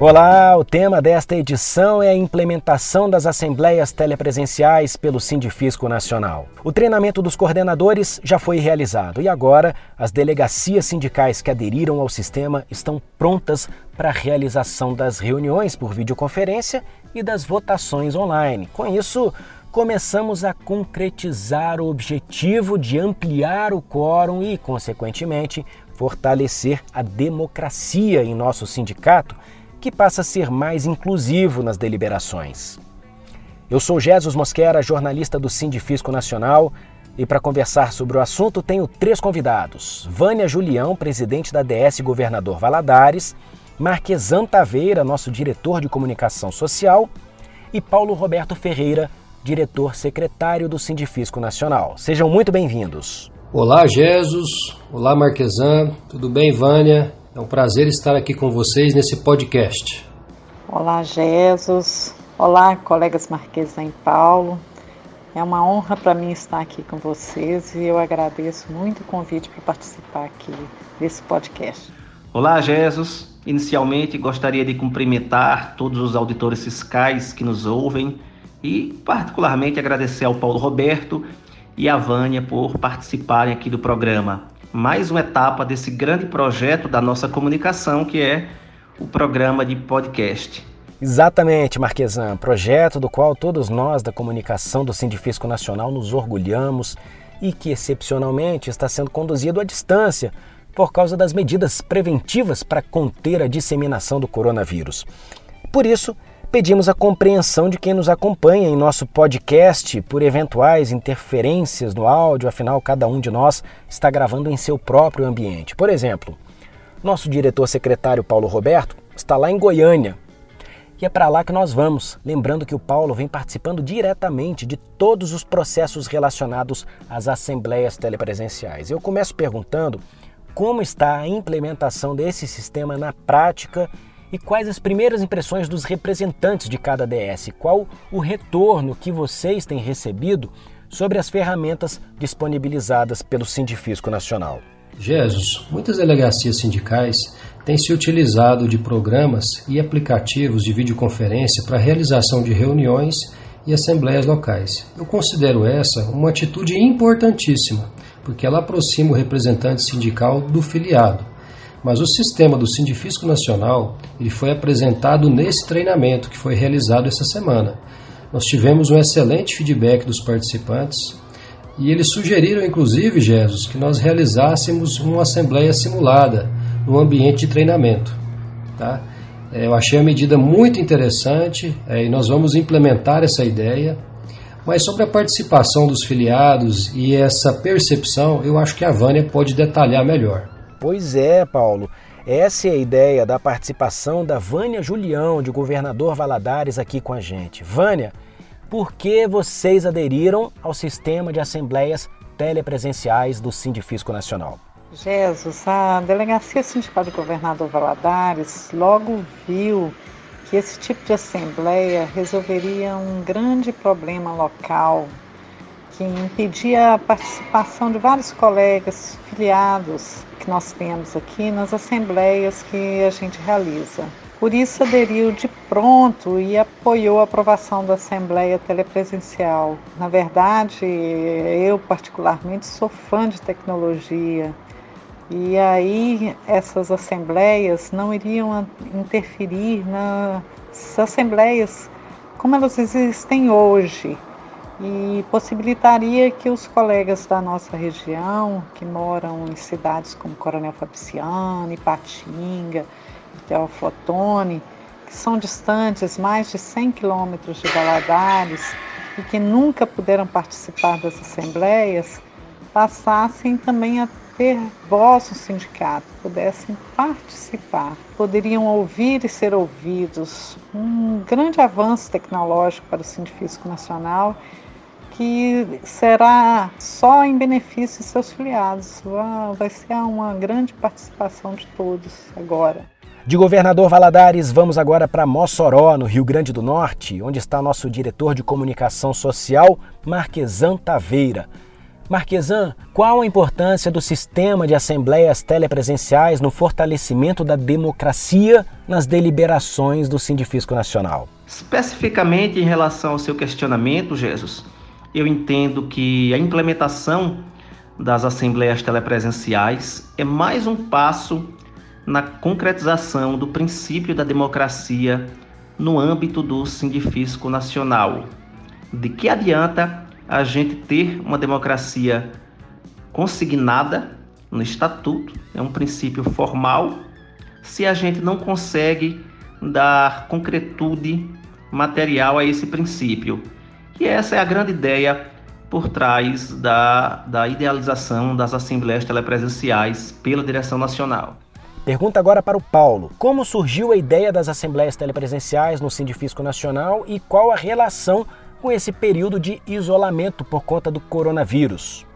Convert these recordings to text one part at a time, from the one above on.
Olá, o tema desta edição é a implementação das assembleias telepresenciais pelo Sindifisco Nacional. O treinamento dos coordenadores já foi realizado e agora as delegacias sindicais que aderiram ao sistema estão prontas para a realização das reuniões por videoconferência e das votações online. Com isso, começamos a concretizar o objetivo de ampliar o quórum e, consequentemente, fortalecer a democracia em nosso sindicato que passa a ser mais inclusivo nas deliberações. Eu sou Jesus Mosquera, jornalista do Sindifisco Nacional, e para conversar sobre o assunto tenho três convidados: Vânia Julião, presidente da DS Governador Valadares, Marquesan Taveira, nosso diretor de comunicação social, e Paulo Roberto Ferreira, diretor secretário do Sindifisco Nacional. Sejam muito bem-vindos. Olá, Jesus. Olá, Marquesan. Tudo bem, Vânia? É um prazer estar aqui com vocês nesse podcast. Olá, Jesus. Olá, colegas Marquesa e Paulo. É uma honra para mim estar aqui com vocês e eu agradeço muito o convite para participar aqui desse podcast. Olá, Jesus. Inicialmente gostaria de cumprimentar todos os auditores fiscais que nos ouvem e, particularmente, agradecer ao Paulo Roberto e à Vânia por participarem aqui do programa mais uma etapa desse grande projeto da nossa comunicação, que é o programa de podcast. Exatamente, Marquesan, projeto do qual todos nós da comunicação do Sindifisco Nacional nos orgulhamos e que excepcionalmente está sendo conduzido à distância por causa das medidas preventivas para conter a disseminação do coronavírus. Por isso, pedimos a compreensão de quem nos acompanha em nosso podcast por eventuais interferências no áudio, afinal, cada um de nós está gravando em seu próprio ambiente. Por exemplo, nosso diretor secretário Paulo Roberto está lá em Goiânia. E é para lá que nós vamos, lembrando que o Paulo vem participando diretamente de todos os processos relacionados às assembleias telepresenciais. Eu começo perguntando como está a implementação desse sistema na prática e quais as primeiras impressões dos representantes de cada DS? Qual o retorno que vocês têm recebido sobre as ferramentas disponibilizadas pelo Sindifisco Nacional? Jesus, muitas delegacias sindicais têm se utilizado de programas e aplicativos de videoconferência para a realização de reuniões e assembleias locais. Eu considero essa uma atitude importantíssima, porque ela aproxima o representante sindical do filiado mas o sistema do Sindifisco Nacional ele foi apresentado nesse treinamento que foi realizado essa semana. Nós tivemos um excelente feedback dos participantes e eles sugeriram, inclusive, Jesus, que nós realizássemos uma assembleia simulada no ambiente de treinamento. Tá? É, eu achei a medida muito interessante é, e nós vamos implementar essa ideia. Mas sobre a participação dos filiados e essa percepção, eu acho que a Vânia pode detalhar melhor. Pois é, Paulo. Essa é a ideia da participação da Vânia Julião, de Governador Valadares, aqui com a gente. Vânia, por que vocês aderiram ao sistema de assembleias telepresenciais do Sindifisco Nacional? Jesus, a Delegacia Sindical de Governador Valadares logo viu que esse tipo de assembleia resolveria um grande problema local que impedia a participação de vários colegas filiados que nós temos aqui nas assembleias que a gente realiza. Por isso aderiu de pronto e apoiou a aprovação da Assembleia Telepresencial. Na verdade, eu particularmente sou fã de tecnologia e aí essas assembleias não iriam interferir nas assembleias como elas existem hoje e possibilitaria que os colegas da nossa região, que moram em cidades como Coronel Fabriciano, Ipatinga, Teoflotone, que são distantes mais de 100 quilômetros de Valadares e que nunca puderam participar das assembleias, passassem também a ter voz no sindicato, pudessem participar, poderiam ouvir e ser ouvidos. Um grande avanço tecnológico para o Sindifisco Nacional que será só em benefício de seus filiados. Vai ser uma grande participação de todos agora. De Governador Valadares, vamos agora para Mossoró, no Rio Grande do Norte, onde está nosso diretor de comunicação social, Marquesan Taveira. Marquesan, qual a importância do sistema de assembleias telepresenciais no fortalecimento da democracia nas deliberações do Sindifisco Nacional? Especificamente em relação ao seu questionamento, Jesus, eu entendo que a implementação das assembleias telepresenciais é mais um passo na concretização do princípio da democracia no âmbito do Sindifisco Nacional. De que adianta a gente ter uma democracia consignada no estatuto, é um princípio formal, se a gente não consegue dar concretude material a esse princípio. E essa é a grande ideia por trás da, da idealização das assembleias telepresenciais pela direção nacional. Pergunta agora para o Paulo: como surgiu a ideia das assembleias telepresenciais no Sindifisco Nacional e qual a relação com esse período de isolamento por conta do coronavírus?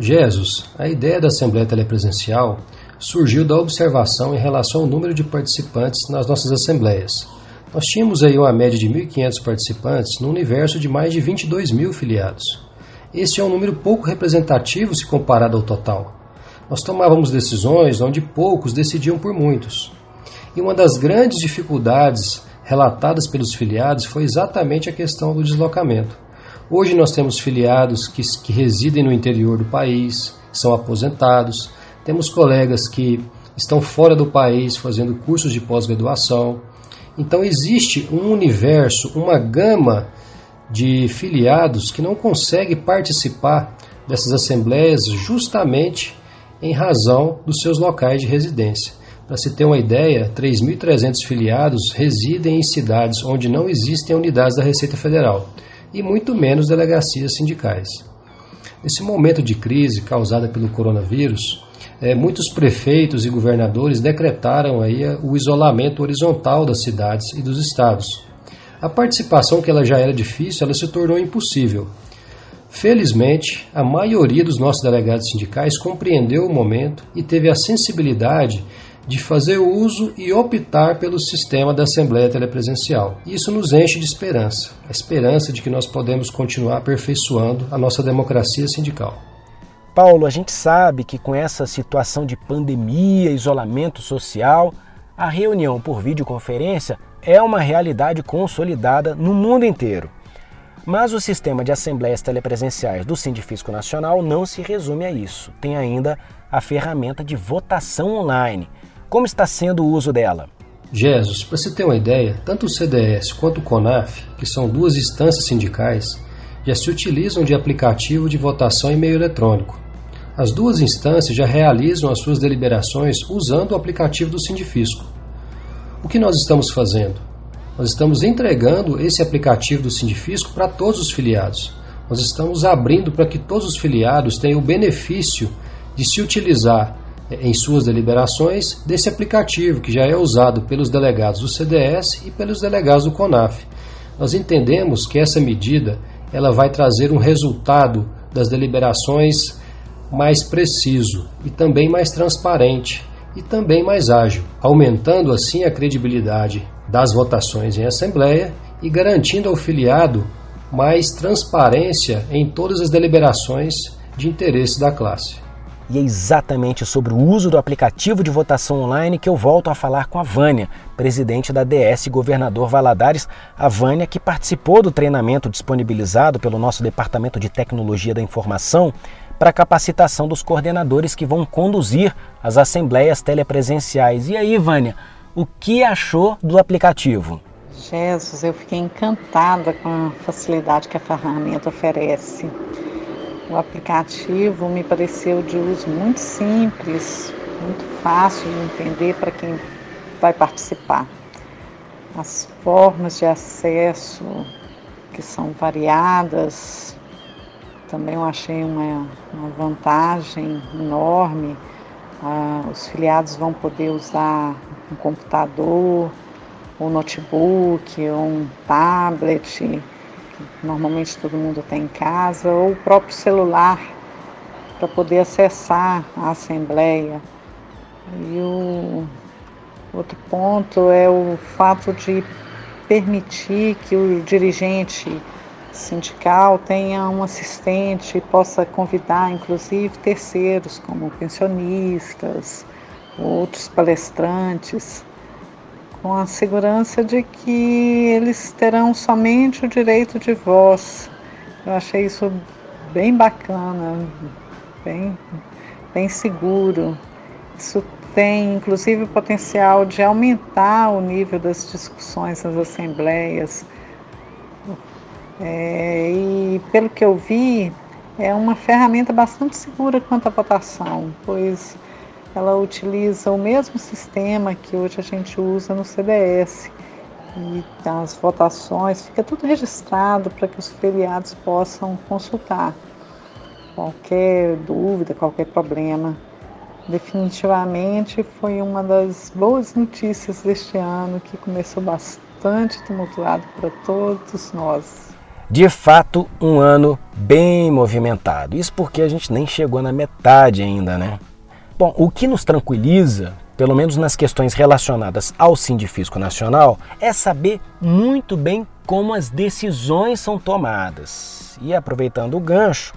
Jesus, a ideia da Assembleia Telepresencial surgiu da observação em relação ao número de participantes nas nossas assembleias. Nós tínhamos aí uma média de 1.500 participantes no universo de mais de 22 mil filiados. Este é um número pouco representativo se comparado ao total. Nós tomávamos decisões onde poucos decidiam por muitos. E uma das grandes dificuldades relatadas pelos filiados foi exatamente a questão do deslocamento. Hoje nós temos filiados que, que residem no interior do país, são aposentados, temos colegas que estão fora do país fazendo cursos de pós-graduação. Então existe um universo, uma gama de filiados que não consegue participar dessas assembleias justamente em razão dos seus locais de residência. Para se ter uma ideia, 3.300 filiados residem em cidades onde não existem unidades da Receita Federal e muito menos delegacias sindicais. Nesse momento de crise causada pelo coronavírus, é, muitos prefeitos e governadores decretaram aí o isolamento horizontal das cidades e dos estados. A participação, que ela já era difícil, ela se tornou impossível. Felizmente, a maioria dos nossos delegados sindicais compreendeu o momento e teve a sensibilidade de fazer uso e optar pelo sistema da Assembleia Telepresencial. Isso nos enche de esperança, a esperança de que nós podemos continuar aperfeiçoando a nossa democracia sindical. Paulo, a gente sabe que com essa situação de pandemia, isolamento social, a reunião por videoconferência é uma realidade consolidada no mundo inteiro. Mas o sistema de assembleias telepresenciais do Sindifisco Nacional não se resume a isso. Tem ainda a ferramenta de votação online, como está sendo o uso dela? Jesus, para se ter uma ideia, tanto o CDS quanto o CONAF, que são duas instâncias sindicais, já se utilizam de aplicativo de votação em meio eletrônico. As duas instâncias já realizam as suas deliberações usando o aplicativo do Sindifisco. O que nós estamos fazendo? Nós estamos entregando esse aplicativo do Sindifisco para todos os filiados. Nós estamos abrindo para que todos os filiados tenham o benefício de se utilizar em suas deliberações desse aplicativo que já é usado pelos delegados do CDS e pelos delegados do CONAF. Nós entendemos que essa medida ela vai trazer um resultado das deliberações mais preciso e também mais transparente e também mais ágil, aumentando assim a credibilidade das votações em assembleia e garantindo ao filiado mais transparência em todas as deliberações de interesse da classe. E é exatamente sobre o uso do aplicativo de votação online que eu volto a falar com a Vânia, presidente da DS Governador Valadares. A Vânia, que participou do treinamento disponibilizado pelo nosso Departamento de Tecnologia da Informação para a capacitação dos coordenadores que vão conduzir as assembleias telepresenciais. E aí, Vânia, o que achou do aplicativo? Jesus, eu fiquei encantada com a facilidade que a ferramenta oferece. O aplicativo me pareceu de uso muito simples, muito fácil de entender para quem vai participar. As formas de acesso que são variadas, também eu achei uma, uma vantagem enorme. Ah, os filiados vão poder usar um computador, um notebook, um tablet, normalmente todo mundo tem em casa, ou o próprio celular para poder acessar a Assembleia. E o outro ponto é o fato de permitir que o dirigente sindical tenha um assistente e possa convidar, inclusive, terceiros, como pensionistas, outros palestrantes, com a segurança de que eles terão somente o direito de voz. Eu achei isso bem bacana, bem, bem seguro. Isso tem, inclusive, o potencial de aumentar o nível das discussões nas assembleias. É, e, pelo que eu vi, é uma ferramenta bastante segura quanto à votação, pois ela utiliza o mesmo sistema que hoje a gente usa no CDS. E as votações, fica tudo registrado para que os filiados possam consultar qualquer dúvida, qualquer problema. Definitivamente foi uma das boas notícias deste ano que começou bastante tumultuado para todos nós. De fato, um ano bem movimentado. Isso porque a gente nem chegou na metade ainda, né? Bom, o que nos tranquiliza, pelo menos nas questões relacionadas ao Sindifisco Nacional, é saber muito bem como as decisões são tomadas. E aproveitando o gancho,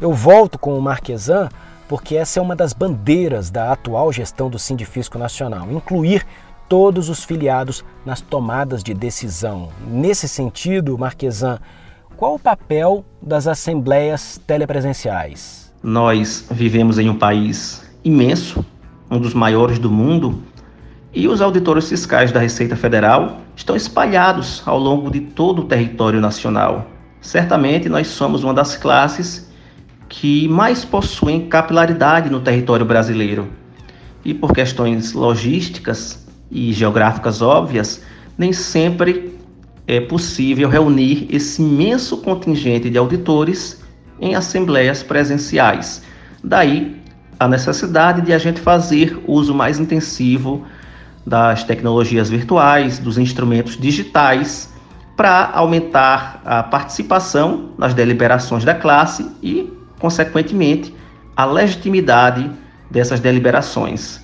eu volto com o Marquesan porque essa é uma das bandeiras da atual gestão do Sindifisco Nacional, incluir todos os filiados nas tomadas de decisão. Nesse sentido, Marquesan, qual o papel das assembleias telepresenciais? Nós vivemos em um país imenso, um dos maiores do mundo, e os auditores fiscais da Receita Federal estão espalhados ao longo de todo o território nacional. Certamente nós somos uma das classes que mais possuem capilaridade no território brasileiro. E por questões logísticas e geográficas óbvias, nem sempre é possível reunir esse imenso contingente de auditores em assembleias presenciais. Daí a necessidade de a gente fazer uso mais intensivo das tecnologias virtuais, dos instrumentos digitais, para aumentar a participação nas deliberações da classe e, consequentemente, a legitimidade dessas deliberações.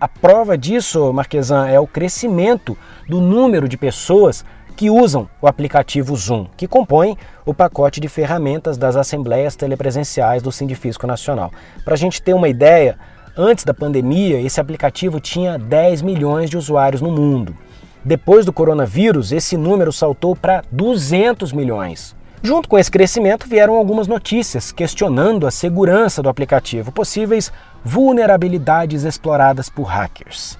A prova disso, Marquesan, é o crescimento do número de pessoas que usam o aplicativo Zoom, que compõe o pacote de ferramentas das assembleias telepresenciais do Sindifisco Nacional. Para a gente ter uma ideia, antes da pandemia, esse aplicativo tinha 10 milhões de usuários no mundo. Depois do coronavírus, esse número saltou para 200 milhões. Junto com esse crescimento vieram algumas notícias questionando a segurança do aplicativo, possíveis vulnerabilidades exploradas por hackers.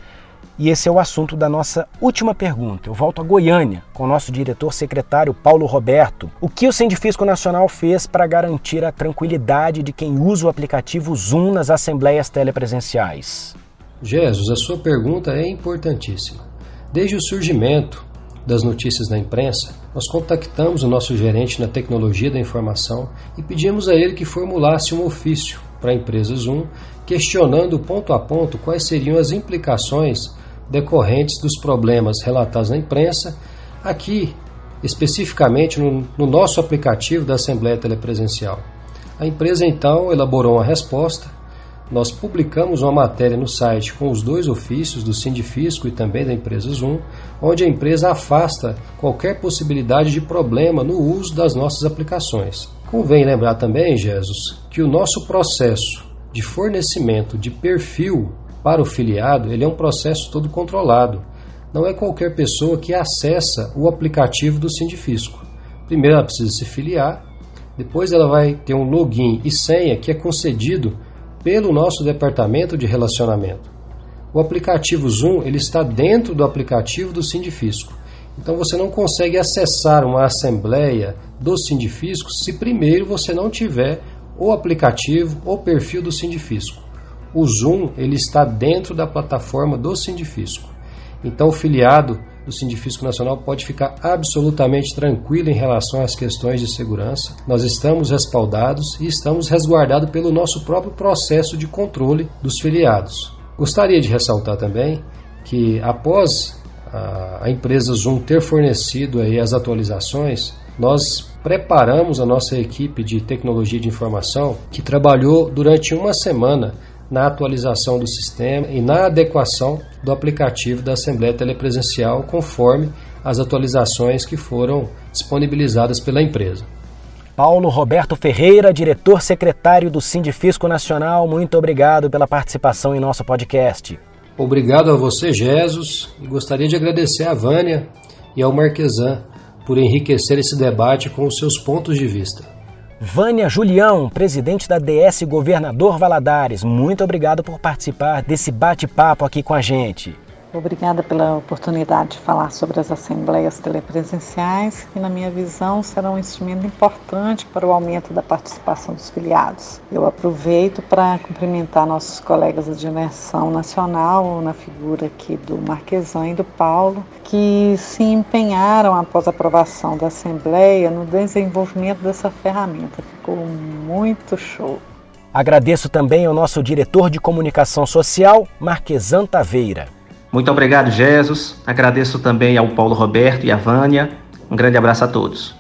E esse é o assunto da nossa última pergunta. Eu volto a Goiânia com o nosso diretor secretário Paulo Roberto. O que o Sindifisco Nacional fez para garantir a tranquilidade de quem usa o aplicativo Zoom nas assembleias telepresenciais? Jesus, a sua pergunta é importantíssima. Desde o surgimento das notícias na imprensa, nós contactamos o nosso gerente na tecnologia da informação e pedimos a ele que formulasse um ofício para a empresa Zoom, questionando ponto a ponto quais seriam as implicações decorrentes dos problemas relatados na imprensa, aqui especificamente no, no nosso aplicativo da Assembleia Telepresencial. A empresa então elaborou uma resposta. Nós publicamos uma matéria no site com os dois ofícios do Sindifisco e também da empresa Zoom, onde a empresa afasta qualquer possibilidade de problema no uso das nossas aplicações. Convém lembrar também, Jesus, que o nosso processo de fornecimento de perfil para o filiado, ele é um processo todo controlado. Não é qualquer pessoa que acessa o aplicativo do Sindifisco. Primeiro ela precisa se filiar, depois ela vai ter um login e senha que é concedido pelo nosso departamento de relacionamento. O aplicativo Zoom ele está dentro do aplicativo do Sindifisco. Então você não consegue acessar uma assembleia do Sindifisco se primeiro você não tiver o aplicativo ou perfil do Sindifisco o Zoom ele está dentro da plataforma do Sindifisco. Então o filiado do Sindifisco Nacional pode ficar absolutamente tranquilo em relação às questões de segurança. Nós estamos respaldados e estamos resguardados pelo nosso próprio processo de controle dos filiados. Gostaria de ressaltar também que após a, empresa Zoom ter fornecido aí as atualizações, nós preparamos a nossa equipe de tecnologia de informação que trabalhou durante uma semana na atualização do sistema e na adequação do aplicativo da Assembleia Telepresencial conforme as atualizações que foram disponibilizadas pela empresa. Paulo Roberto Ferreira, diretor secretário do Sindifisco Nacional, muito obrigado pela participação em nosso podcast. Obrigado a você, Jesus, e gostaria de agradecer a Vânia e ao Marquesan por enriquecer esse debate com os seus pontos de vista. Vânia Julião, presidente da DS Governador Valadares, muito obrigado por participar desse bate-papo aqui com a gente. Obrigada pela oportunidade de falar sobre as assembleias telepresenciais, que, na minha visão, serão um instrumento importante para o aumento da participação dos filiados. Eu aproveito para cumprimentar nossos colegas da direção nacional, na figura aqui do Marquesan e do Paulo, que se empenharam após a aprovação da Assembleia no desenvolvimento dessa ferramenta. Ficou muito show. Agradeço também ao nosso diretor de comunicação social, Marquesan Taveira. Muito obrigado, Jesus. Agradeço também ao Paulo Roberto e à Vânia. Um grande abraço a todos.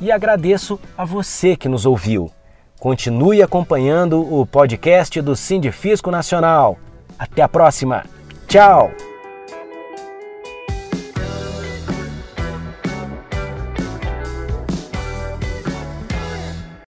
E agradeço a você que nos ouviu. Continue acompanhando o podcast do Sindifisco Nacional. Até a próxima. Tchau!